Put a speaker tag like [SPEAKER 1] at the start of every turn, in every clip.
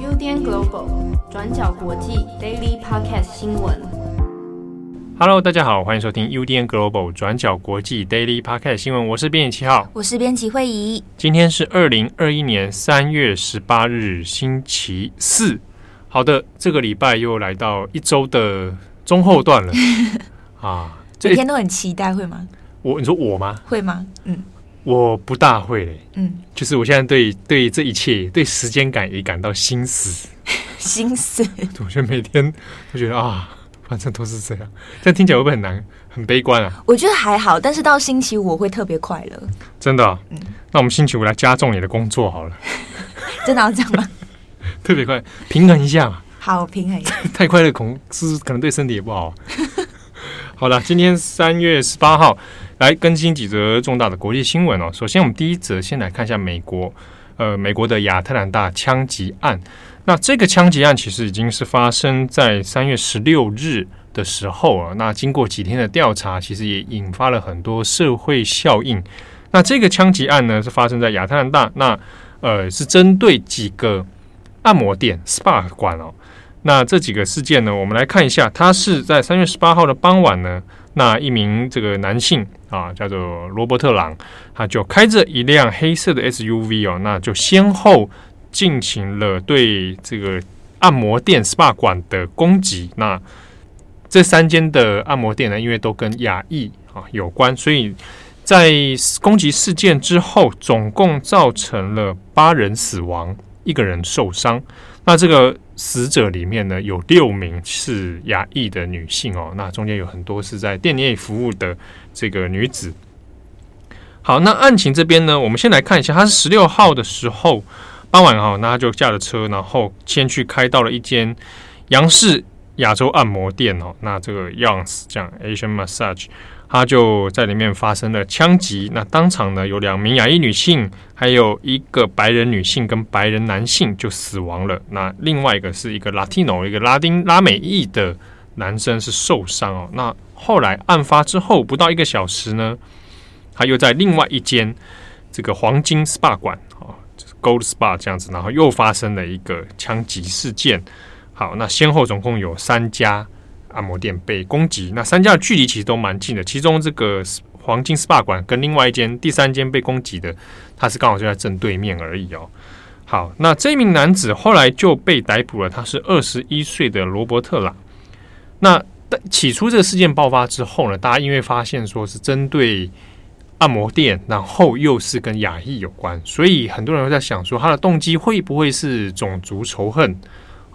[SPEAKER 1] UDN Global 转角国际 Daily Podcast 新闻。
[SPEAKER 2] Hello，大家好，欢迎收听 UDN Global 转角国际 Daily Podcast 新闻。我是编辑七号，
[SPEAKER 3] 我是编辑慧仪。
[SPEAKER 2] 今天是二零二一年三月十八日，星期四。好的，这个礼拜又来到一周的中后段了 啊！
[SPEAKER 3] 每天都很期待，会吗？
[SPEAKER 2] 我，你说我吗？
[SPEAKER 3] 会吗？嗯。
[SPEAKER 2] 我不大会嘞，
[SPEAKER 3] 嗯，就是
[SPEAKER 2] 我现在对对这一切对时间感也感到心死，
[SPEAKER 3] 心死。
[SPEAKER 2] 我觉得每天都觉得啊，反正都是这样，这样听起来会不会很难、很悲观啊？
[SPEAKER 3] 我觉得还好，但是到星期五我会特别快乐。
[SPEAKER 2] 真的、哦？嗯，那我们星期五来加重你的工作好了。
[SPEAKER 3] 真的要这样吗？
[SPEAKER 2] 特别快，平衡一下嘛。
[SPEAKER 3] 好，平衡一下。
[SPEAKER 2] 太快乐恐是可能对身体也不好。好了，今天三月十八号。来更新几则重大的国际新闻哦。首先，我们第一则先来看一下美国，呃，美国的亚特兰大枪击案。那这个枪击案其实已经是发生在三月十六日的时候啊。那经过几天的调查，其实也引发了很多社会效应。那这个枪击案呢，是发生在亚特兰大，那呃是针对几个按摩店 SPA 馆哦。那这几个事件呢，我们来看一下，它是在三月十八号的傍晚呢。那一名这个男性啊，叫做罗伯特·朗，他就开着一辆黑色的 SUV 哦，那就先后进行了对这个按摩店 SPA 馆的攻击。那这三间的按摩店呢，因为都跟亚裔啊有关，所以在攻击事件之后，总共造成了八人死亡，一个人受伤。那这个。死者里面呢，有六名是亚裔的女性哦，那中间有很多是在店内服务的这个女子。好，那案情这边呢，我们先来看一下，他是十六号的时候傍晚哈，那他就驾着车，然后先去开到了一间杨氏亚洲按摩店哦，那这个 Young's 这样 Asian Massage。他就在里面发生了枪击，那当场呢有两名亚裔女性，还有一个白人女性跟白人男性就死亡了。那另外一个是一个 Latino，一个拉丁拉美裔的男生是受伤哦。那后来案发之后不到一个小时呢，他又在另外一间这个黄金 SPA 馆哦，Gold SPA 这样子，然后又发生了一个枪击事件。好，那先后总共有三家。按摩店被攻击，那三家的距离其实都蛮近的。其中这个黄金 SPA 馆跟另外一间第三间被攻击的，它是刚好就在正对面而已哦。好，那这名男子后来就被逮捕了，他是二十一岁的罗伯特朗。那但起初这个事件爆发之后呢，大家因为发现说是针对按摩店，然后又是跟亚裔有关，所以很多人会在想说他的动机会不会是种族仇恨？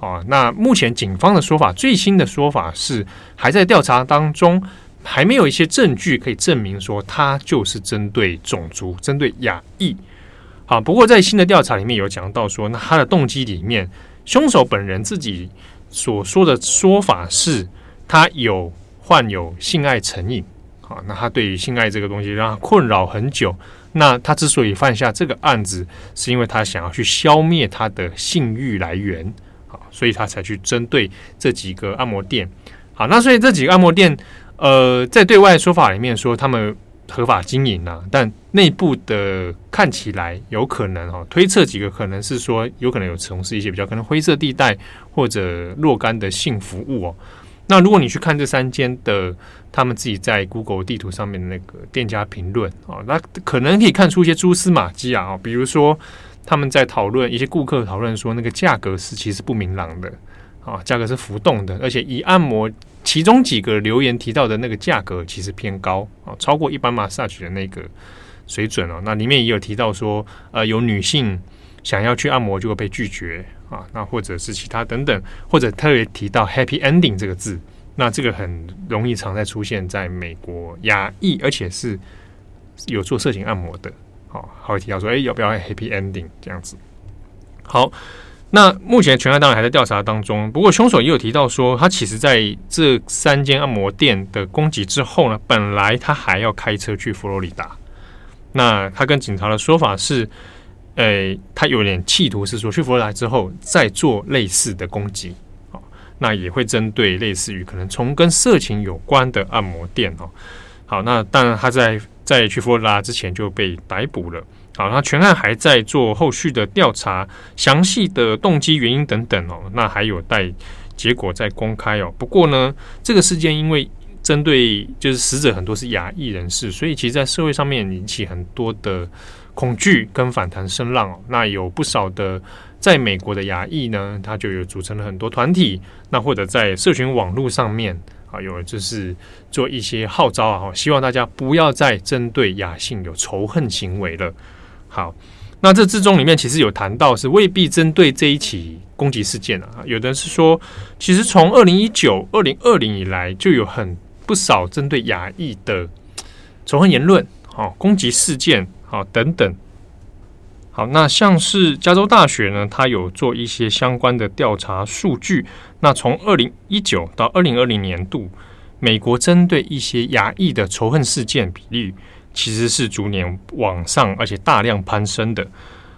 [SPEAKER 2] 啊，那目前警方的说法，最新的说法是还在调查当中，还没有一些证据可以证明说他就是针对种族、针对亚裔。好，不过在新的调查里面有讲到说，那他的动机里面，凶手本人自己所说的说法是，他有患有性爱成瘾。好，那他对于性爱这个东西让他困扰很久。那他之所以犯下这个案子，是因为他想要去消灭他的性欲来源。所以他才去针对这几个按摩店。好，那所以这几个按摩店，呃，在对外说法里面说他们合法经营啊，但内部的看起来有可能哈、哦，推测几个可能是说有可能有从事一些比较可能灰色地带或者若干的性服务哦。那如果你去看这三间的他们自己在 Google 地图上面的那个店家评论啊，那可能可以看出一些蛛丝马迹啊，比如说。他们在讨论一些顾客讨论说，那个价格是其实不明朗的啊，价格是浮动的，而且以按摩其中几个留言提到的那个价格其实偏高啊，超过一般 massage 的那个水准哦。那里面也有提到说，呃，有女性想要去按摩就会被拒绝啊，那或者是其他等等，或者特别提到 happy ending 这个字，那这个很容易常在出现在美国亚裔，而且是有做色情按摩的。好，还会提到说，哎，要不要 happy ending 这样子？好，那目前全案当然还在调查当中。不过凶手也有提到说，他其实在这三间按摩店的攻击之后呢，本来他还要开车去佛罗里达。那他跟警察的说法是，诶，他有点企图是说，去佛罗里达之后再做类似的攻击。好，那也会针对类似于可能从跟色情有关的按摩店哦。好，那当然他在。在去佛罗里达之前就被逮捕了。好，那全案还在做后续的调查，详细的动机原因等等哦，那还有待结果再公开哦。不过呢，这个事件因为针对就是死者很多是亚裔人士，所以其实在社会上面引起很多的恐惧跟反弹声浪哦。那有不少的在美国的亚裔呢，他就有组成了很多团体，那或者在社群网络上面啊，有就是做一些号召啊，希望大家不要再针对亚性有仇恨行为了。好，那这之中里面其实有谈到是未必针对这一起攻击事件啊，有的是说，其实从二零一九、二零二零以来就有很不少针对亚裔的仇恨言论、好攻击事件、好等等。好，那像是加州大学呢，它有做一些相关的调查数据。那从二零一九到二零二零年度，美国针对一些亚裔的仇恨事件比例。其实是逐年往上，而且大量攀升的。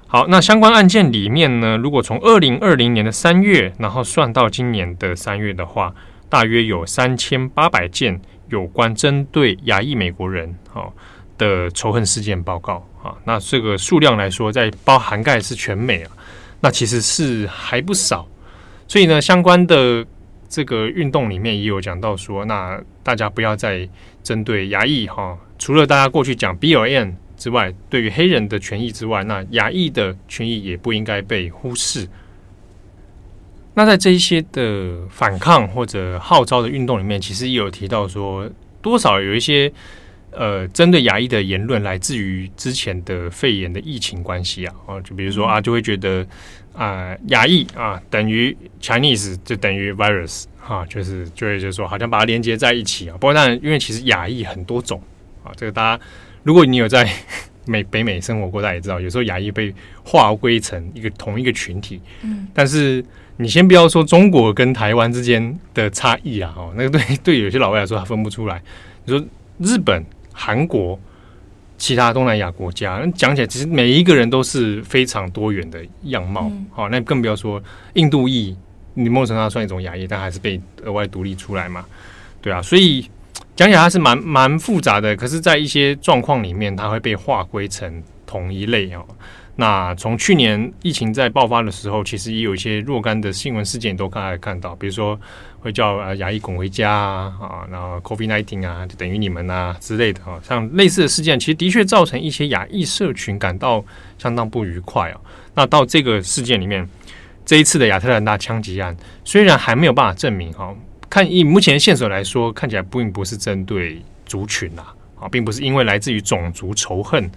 [SPEAKER 2] 好，那相关案件里面呢，如果从二零二零年的三月，然后算到今年的三月的话，大约有三千八百件有关针对亚裔美国人好的仇恨事件报告啊。那这个数量来说，在包涵盖是全美啊，那其实是还不少。所以呢，相关的这个运动里面也有讲到说，那大家不要再针对亚裔哈。除了大家过去讲 BLM 之外，对于黑人的权益之外，那亚裔的权益也不应该被忽视。那在这一些的反抗或者号召的运动里面，其实也有提到说，多少有一些呃针对亚裔的言论来自于之前的肺炎的疫情关系啊，哦，就比如说啊，就会觉得啊亚裔啊等于 Chinese 就等于 virus 啊，就是就会就是说好像把它连接在一起啊。不过当然，因为其实亚裔很多种。啊，这个大家，如果你有在 美北美生活过，大家也知道，有时候亚裔被划归成一个同一个群体。嗯，但是你先不要说中国跟台湾之间的差异啊，哦，那个对对有些老外来说他分不出来。你说日本、韩国、其他东南亚国家，讲起来其实每一个人都是非常多元的样貌。好，那更不要说印度裔，你某种程度上算一种亚裔，但还是被额外独立出来嘛？对啊，所以。讲起来它是蛮蛮复杂的，可是，在一些状况里面，它会被划归成同一类哦。那从去年疫情在爆发的时候，其实也有一些若干的新闻事件都刚才看到，比如说会叫呃亚裔滚回家啊，啊，然后 COVID nineteen 啊，就等于你们啊之类的啊，像类似的事件，其实的确造成一些亚裔社群感到相当不愉快啊。那到这个事件里面，这一次的亚特兰大枪击案，虽然还没有办法证明哈。看以目前线索来说，看起来并不是针对族群呐，啊，并不是因为来自于种族仇恨。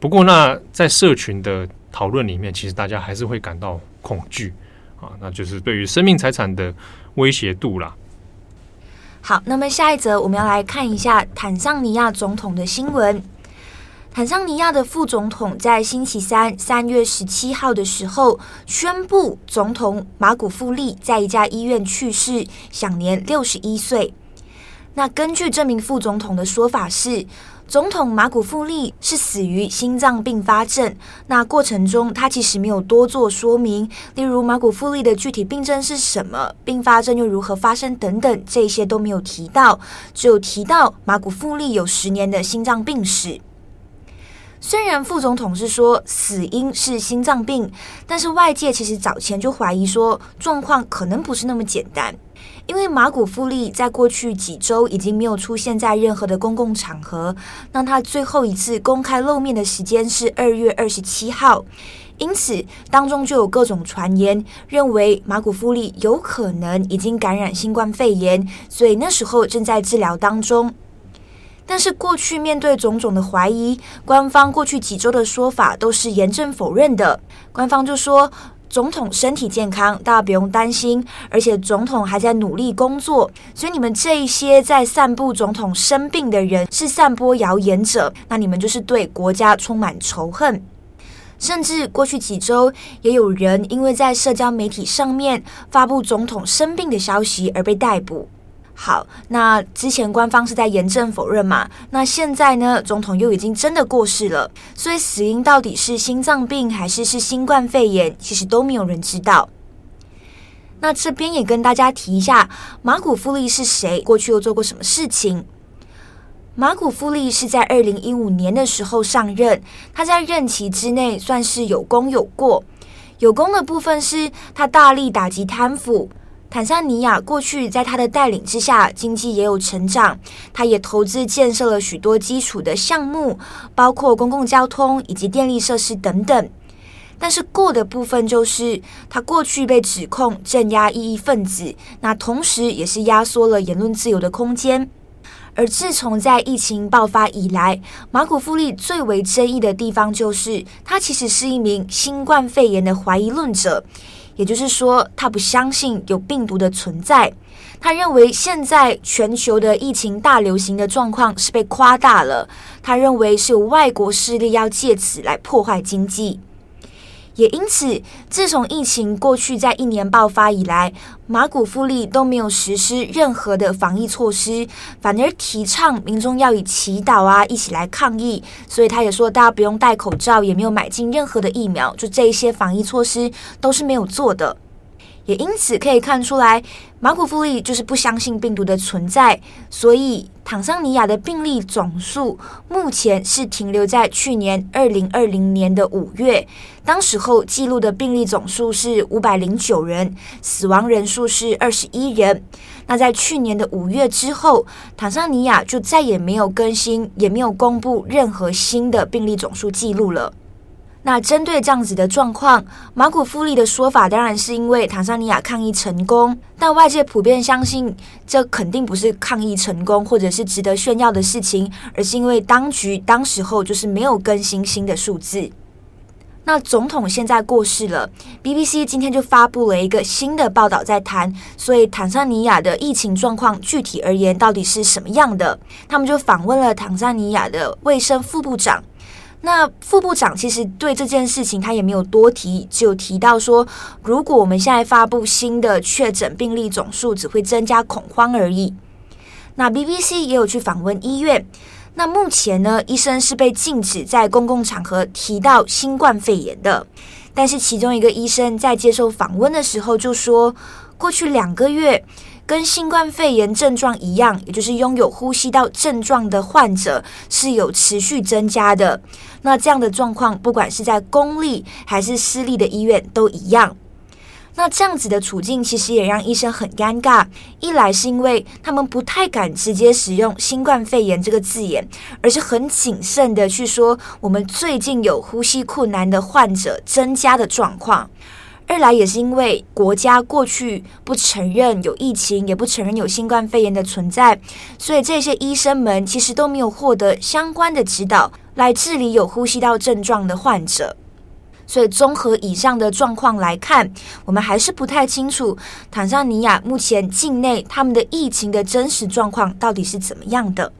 [SPEAKER 2] 不过，那在社群的讨论里面，其实大家还是会感到恐惧啊，那就是对于生命财产的威胁度啦。
[SPEAKER 3] 好，那么下一则我们要来看一下坦桑尼亚总统的新闻。坦桑尼亚的副总统在星期三三月十七号的时候宣布，总统马古富利在一家医院去世，享年六十一岁。那根据这名副总统的说法是，总统马古富利是死于心脏并发症。那过程中他其实没有多做说明，例如马古富利的具体病症是什么，并发症又如何发生等等，这些都没有提到，只有提到马古富利有十年的心脏病史。虽然副总统是说死因是心脏病，但是外界其实早前就怀疑说状况可能不是那么简单，因为马古富利在过去几周已经没有出现在任何的公共场合，那他最后一次公开露面的时间是二月二十七号，因此当中就有各种传言认为马古富利有可能已经感染新冠肺炎，所以那时候正在治疗当中。但是过去面对种种的怀疑，官方过去几周的说法都是严正否认的。官方就说总统身体健康，大家不用担心，而且总统还在努力工作。所以你们这一些在散布总统生病的人是散播谣言者，那你们就是对国家充满仇恨。甚至过去几周也有人因为在社交媒体上面发布总统生病的消息而被逮捕。好，那之前官方是在严正否认嘛？那现在呢？总统又已经真的过世了，所以死因到底是心脏病还是是新冠肺炎，其实都没有人知道。那这边也跟大家提一下，马古富利是谁？过去又做过什么事情？马古夫利是在二零一五年的时候上任，他在任期之内算是有功有过。有功的部分是他大力打击贪腐。坦桑尼亚过去在他的带领之下，经济也有成长，他也投资建设了许多基础的项目，包括公共交通以及电力设施等等。但是过的部分就是他过去被指控镇压异议分子，那同时也是压缩了言论自由的空间。而自从在疫情爆发以来，马古富利最为争议的地方就是他其实是一名新冠肺炎的怀疑论者。也就是说，他不相信有病毒的存在。他认为现在全球的疫情大流行的状况是被夸大了。他认为是有外国势力要借此来破坏经济。也因此，自从疫情过去在一年爆发以来，马古富利都没有实施任何的防疫措施，反而提倡民众要以祈祷啊一起来抗疫。所以他也说，大家不用戴口罩，也没有买进任何的疫苗，就这一些防疫措施都是没有做的。也因此可以看出来，马古夫利就是不相信病毒的存在，所以坦桑尼亚的病例总数目前是停留在去年二零二零年的五月，当时候记录的病例总数是五百零九人，死亡人数是二十一人。那在去年的五月之后，坦桑尼亚就再也没有更新，也没有公布任何新的病例总数记录了。那针对这样子的状况，马古夫利的说法当然是因为坦桑尼亚抗疫成功，但外界普遍相信这肯定不是抗疫成功或者是值得炫耀的事情，而是因为当局当时候就是没有更新新的数字。那总统现在过世了，BBC 今天就发布了一个新的报道在谈，所以坦桑尼亚的疫情状况具体而言到底是什么样的？他们就访问了坦桑尼亚的卫生副部长。那副部长其实对这件事情他也没有多提，只有提到说，如果我们现在发布新的确诊病例总数，只会增加恐慌而已。那 BBC 也有去访问医院，那目前呢，医生是被禁止在公共场合提到新冠肺炎的。但是其中一个医生在接受访问的时候就说，过去两个月。跟新冠肺炎症状一样，也就是拥有呼吸道症状的患者是有持续增加的。那这样的状况，不管是在公立还是私立的医院都一样。那这样子的处境，其实也让医生很尴尬。一来是因为他们不太敢直接使用“新冠肺炎”这个字眼，而是很谨慎的去说我们最近有呼吸困难的患者增加的状况。二来也是因为国家过去不承认有疫情，也不承认有新冠肺炎的存在，所以这些医生们其实都没有获得相关的指导来治理有呼吸道症状的患者。所以综合以上的状况来看，我们还是不太清楚坦桑尼亚目前境内他们的疫情的真实状况到底是怎么样的。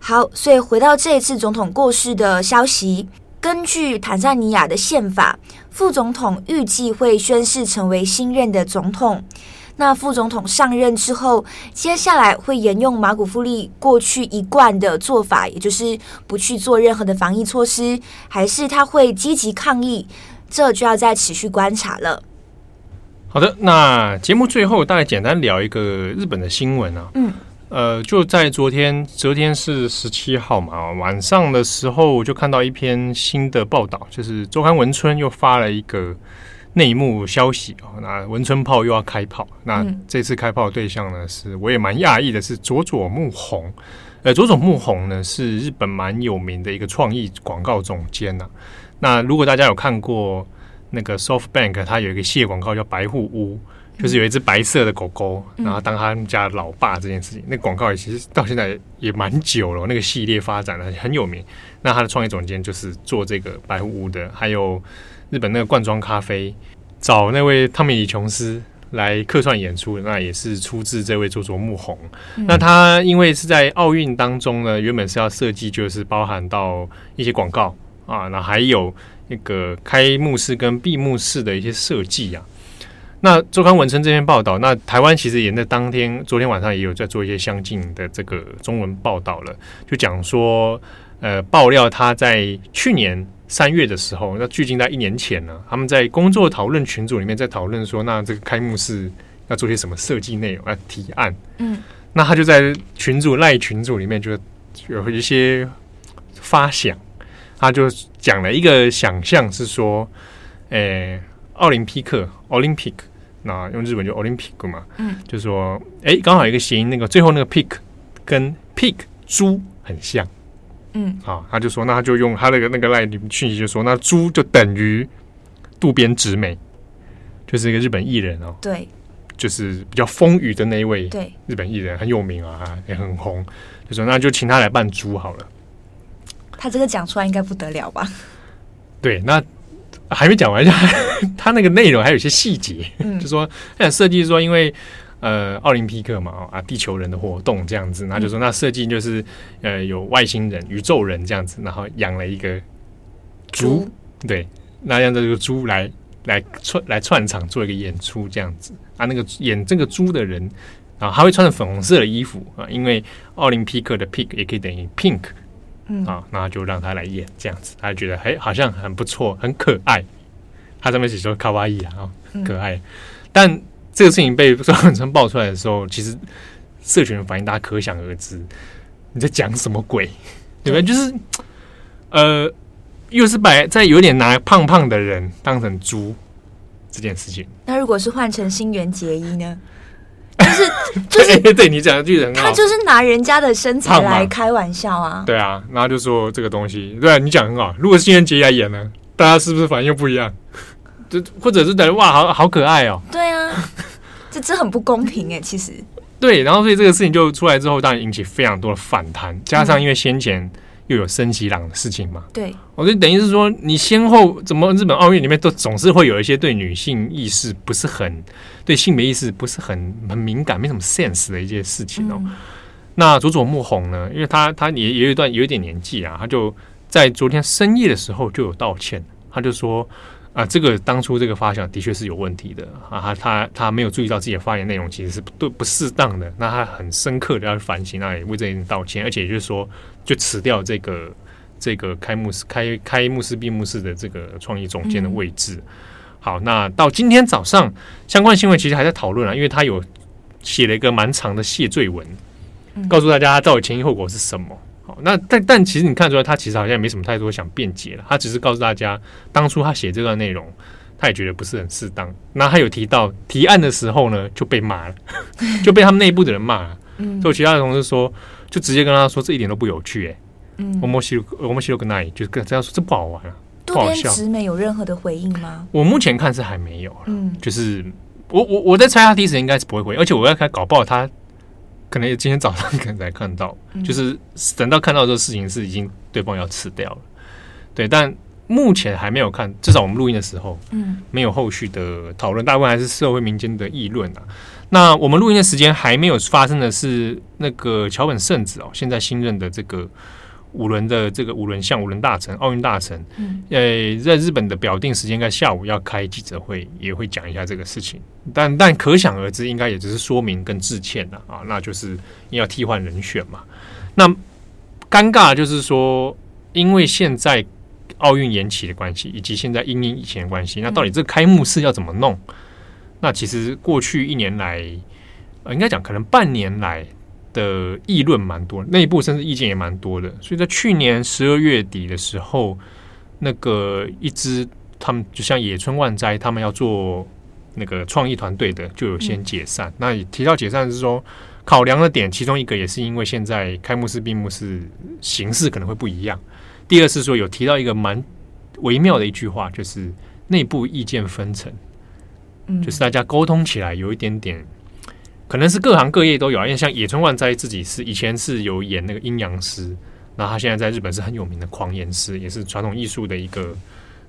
[SPEAKER 3] 好，所以回到这一次总统过世的消息。根据坦桑尼亚的宪法，副总统预计会宣誓成为新任的总统。那副总统上任之后，接下来会沿用马古夫利过去一贯的做法，也就是不去做任何的防疫措施，还是他会积极抗议？这就要再持续观察了。
[SPEAKER 2] 好的，那节目最后大概简单聊一个日本的新闻啊。嗯。呃，就在昨天，昨天是十七号嘛，晚上的时候我就看到一篇新的报道，就是周刊文春又发了一个内幕消息啊，那文春炮又要开炮，那这次开炮的对象呢，是我也蛮讶异的，是佐佐木宏。呃，佐佐木宏呢是日本蛮有名的一个创意广告总监呐。那如果大家有看过那个 SoftBank，它有一个系列广告叫白户屋。就是有一只白色的狗狗，然后当他们家老爸这件事情，那广告也其实到现在也蛮久了，那个系列发展的很有名。那他的创意总监就是做这个白户屋的，还有日本那个罐装咖啡，找那位汤米李琼斯来客串演出，那也是出自这位佐佐木宏。那他因为是在奥运当中呢，原本是要设计就是包含到一些广告啊，那还有那个开幕式跟闭幕式的一些设计啊。那周刊文春这篇报道，那台湾其实也在当天、昨天晚上也有在做一些相近的这个中文报道了，就讲说，呃，爆料他在去年三月的时候，那距今在一年前呢，他们在工作讨论群组里面在讨论说，那这个开幕式要做些什么设计内容啊提案，嗯，那他就在群组赖群组里面就有一些发想，他就讲了一个想象是说，诶、奥林匹克 （Olympic），那用日本就 Olympic 嘛，嗯，就说，哎、欸，刚好一个谐音，那个最后那个 pick 跟 Pick 猪很像，嗯，啊，他就说，那他就用他那个那个赖讯息就说，那猪就等于渡边直美，就是一个日本艺人哦，
[SPEAKER 3] 对。
[SPEAKER 2] 就是比较风雨的那一位，
[SPEAKER 3] 对，
[SPEAKER 2] 日本艺人很有名啊，也很红。就说那就请他来扮猪好了。
[SPEAKER 3] 他这个讲出来应该不得了吧？
[SPEAKER 2] 对，那还没讲完，就 他那个内容还有一些细节，嗯、就说他想设计说，因为呃奥林匹克嘛，啊地球人的活动这样子，那就说那设计就是呃有外星人、宇宙人这样子，然后养了一个猪，猪对，那让这个猪来。来串来串场做一个演出这样子啊，那个演这个猪的人啊，他会穿着粉红色的衣服啊，因为奥林匹克的 pig 也可以等于 pink，嗯啊，那就让他来演这样子，他觉得哎好像很不错，很可爱。他上面写说卡哇伊啊，可爱。嗯、但这个事情被双粉川爆出来的时候，其实社群的反应大家可想而知，你在讲什么鬼？对不对？就是呃。又是把在有点拿胖胖的人当成猪这件事情，
[SPEAKER 3] 那如果是换成新垣结衣呢？就是 就是
[SPEAKER 2] 对，对你讲的句子很好，
[SPEAKER 3] 他就是拿人家的身材来开玩笑啊。
[SPEAKER 2] 对啊，然后就说这个东西，对啊，你讲很好。如果是新垣结衣来演呢，大家是不是反应又不一样？就或者是觉得哇，好好可爱哦。
[SPEAKER 3] 对啊，这这很不公平哎，其实。
[SPEAKER 2] 对，然后所以这个事情就出来之后，当然引起非常多的反弹，加上因为先前。嗯又有森喜朗的事情嘛？
[SPEAKER 3] 对，
[SPEAKER 2] 我就等于是说，你先后怎么日本奥运里面都总是会有一些对女性意识不是很、对性别意识不是很很敏感、没什么 sense 的一些事情哦。嗯、那佐佐木宏呢？因为他他也也有一段有一点年纪啊，他就在昨天深夜的时候就有道歉，他就说。啊，这个当初这个发想的确是有问题的啊，他他他没有注意到自己的发言内容其实是不对不适当的，那他很深刻的要反省，那也为这件事道歉，而且也就是说就辞掉这个这个开幕式开开幕式闭幕式的这个创意总监的位置。嗯、好，那到今天早上相关新闻其实还在讨论啊，因为他有写了一个蛮长的谢罪文，告诉大家他到底前因后果是什么。好那但但其实你看出来，他其实好像也没什么太多想辩解了。他只是告诉大家，当初他写这段内容，他也觉得不是很适当。那他有提到提案的时候呢，就被骂了，就被他们内部的人骂了。嗯，所以其他的同事说，就直接跟他说，这一点都不有趣、欸。哎，嗯，我们西我们西洛跟那里就跟这样说，这不好玩啊，不好笑。
[SPEAKER 3] 渡边直美有任何的回应吗？
[SPEAKER 2] 我目前看是还没有。嗯，就是我我我在猜，他第一时间应该是不会回应，而且我要开搞不好他。可能今天早上可能才看到，嗯、就是等到看到这个事情是已经对方要吃掉了，对，但目前还没有看，至少我们录音的时候，嗯，没有后续的讨论，大部分还是社会民间的议论啊。那我们录音的时间还没有发生的是那个桥本圣子哦，现在新任的这个。五轮的这个五轮项五轮大臣奥运大臣，嗯，呃，在日本的表定时间，应该下午要开记者会，也会讲一下这个事情。但但可想而知，应该也只是说明跟致歉了啊，那就是要替换人选嘛。那尴尬就是说，因为现在奥运延期的关系，以及现在因应疫情的关系，那到底这个开幕式要怎么弄？那其实过去一年来，呃，应该讲可能半年来。的议论蛮多，内部甚至意见也蛮多的，所以在去年十二月底的时候，那个一支他们就像野村万斋他们要做那个创意团队的，就有先解散。嗯、那也提到解散是说，考量的点其中一个也是因为现在开幕式闭幕式形式可能会不一样。第二是说有提到一个蛮微妙的一句话，就是内部意见分层，嗯，就是大家沟通起来有一点点。可能是各行各业都有啊，因为像野村万斋自己是以前是有演那个阴阳师，那他现在在日本是很有名的狂言师，也是传统艺术的一个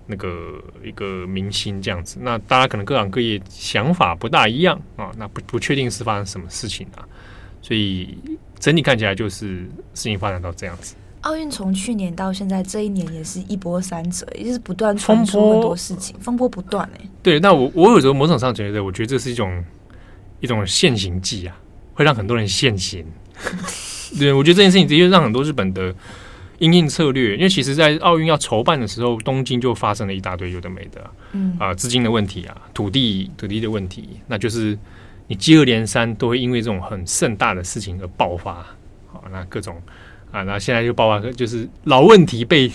[SPEAKER 2] 那个一个明星这样子。那大家可能各行各业想法不大一样啊，那不不确定是发生什么事情啊，所以整体看起来就是事情发展到这样子。
[SPEAKER 3] 奥运从去年到现在这一年也是一波三折，也就是不断传出很多事情，风波，风波不断哎、欸。
[SPEAKER 2] 对，那我我有时候某种上觉得，我觉得这是一种。一种现行记啊，会让很多人现行。对，我觉得这件事情的确让很多日本的应应策略，因为其实，在奥运要筹办的时候，东京就发生了一大堆有的没的，嗯啊，资金的问题啊，土地土地的问题，那就是你接二连三都会因为这种很盛大的事情而爆发。好，那各种啊，那现在就爆发，就是老问题被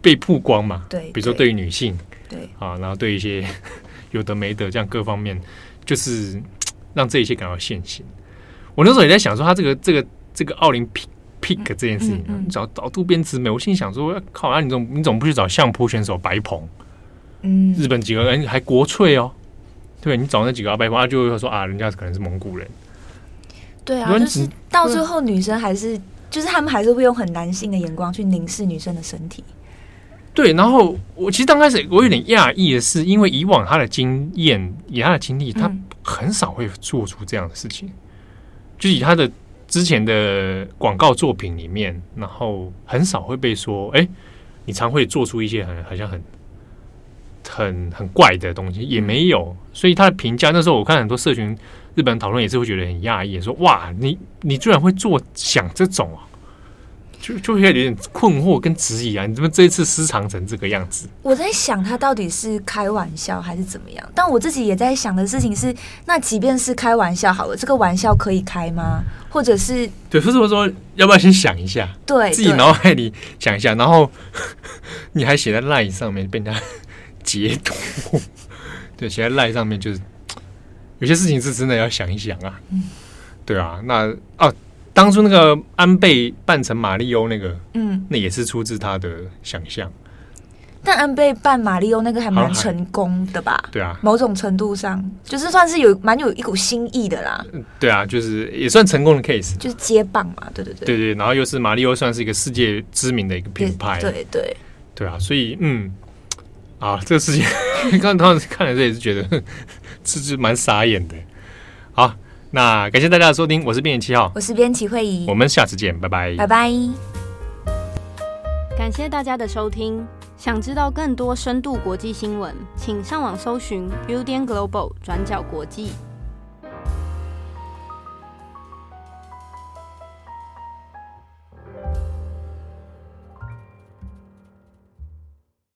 [SPEAKER 2] 被曝光嘛。
[SPEAKER 3] 对，
[SPEAKER 2] 比如说对于女性，
[SPEAKER 3] 对
[SPEAKER 2] 啊，然后对一些 有的没的这样各方面，就是 让这一切感到现行。我那时候也在想说，他这个这个这个奥林匹克。pick 这件事情，
[SPEAKER 3] 嗯嗯嗯、
[SPEAKER 2] 找找渡边直美，我心里想说，靠啊，你总你总不去找相扑选手白鹏，
[SPEAKER 3] 嗯，
[SPEAKER 2] 日本几个人还国粹哦，对，你找那几个白鹏，他就会说啊，人家可能是蒙古人，
[SPEAKER 3] 对啊，就是到最后女生还是，就是他们还是会用很男性的眼光去凝视女生的身体，
[SPEAKER 2] 对，然后我其实刚开始我有点讶异的是，因为以往他的经验，以他的经历，他很少会做出这样的事情，嗯、就以他的。之前的广告作品里面，然后很少会被说，哎，你常会做出一些很好像很很很怪的东西，也没有。所以他的评价那时候，我看很多社群日本讨论也是会觉得很讶异，说哇，你你居然会做想这种啊！就就会有点困惑跟质疑啊！你怎么这一次失常成这个样子？
[SPEAKER 3] 我在想他到底是开玩笑还是怎么样？但我自己也在想的事情是，那即便是开玩笑好了，这个玩笑可以开吗？或者是
[SPEAKER 2] 对，或者说，说要不要先想一下？
[SPEAKER 3] 对，
[SPEAKER 2] 自己脑海里想一下，然后 你还写在 LINE 上面被人家 截图，对，写在 LINE 上面就是有些事情是真的要想一想啊。嗯，对啊，那啊。当初那个安倍扮成马里欧那个，嗯，那也是出自他的想象。
[SPEAKER 3] 但安倍扮马里欧那个还蛮成功的吧？
[SPEAKER 2] 对啊，
[SPEAKER 3] 某种程度上就是算是有蛮有一股新意的啦。
[SPEAKER 2] 对啊，就是也算成功的 case，
[SPEAKER 3] 就是接棒嘛。对对对，
[SPEAKER 2] 对对。然后又是马里欧，算是一个世界知名的一个品牌。
[SPEAKER 3] 对对对，
[SPEAKER 2] 对啊，所以嗯，啊，这个事情 刚刚看了这也是觉得 是是蛮傻眼的。好。那感谢大家的收听，我是编辑七号，
[SPEAKER 3] 我是编辑会议，
[SPEAKER 2] 我们下次见，拜拜，
[SPEAKER 3] 拜拜。
[SPEAKER 1] 感谢大家的收听，想知道更多深度国际新闻，请上网搜寻 Udan Global 转角国际。